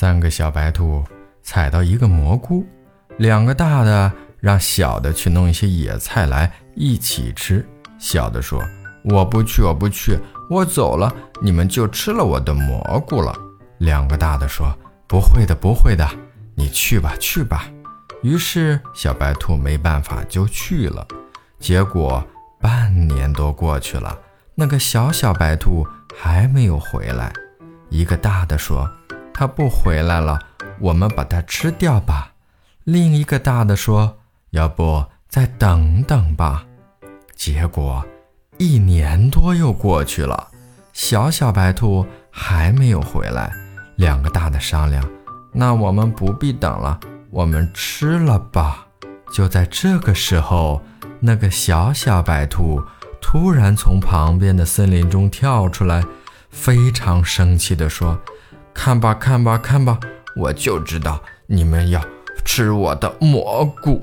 三个小白兔采到一个蘑菇，两个大的让小的去弄一些野菜来一起吃。小的说：“我不去，我不去，我走了，你们就吃了我的蘑菇了。”两个大的说：“不会的，不会的，你去吧，去吧。”于是小白兔没办法就去了。结果半年多过去了，那个小小白兔还没有回来。一个大的说。他不回来了，我们把它吃掉吧。另一个大的说：“要不再等等吧。”结果一年多又过去了，小小白兔还没有回来。两个大的商量：“那我们不必等了，我们吃了吧。”就在这个时候，那个小小白兔突然从旁边的森林中跳出来，非常生气地说。看吧，看吧，看吧，我就知道你们要吃我的蘑菇。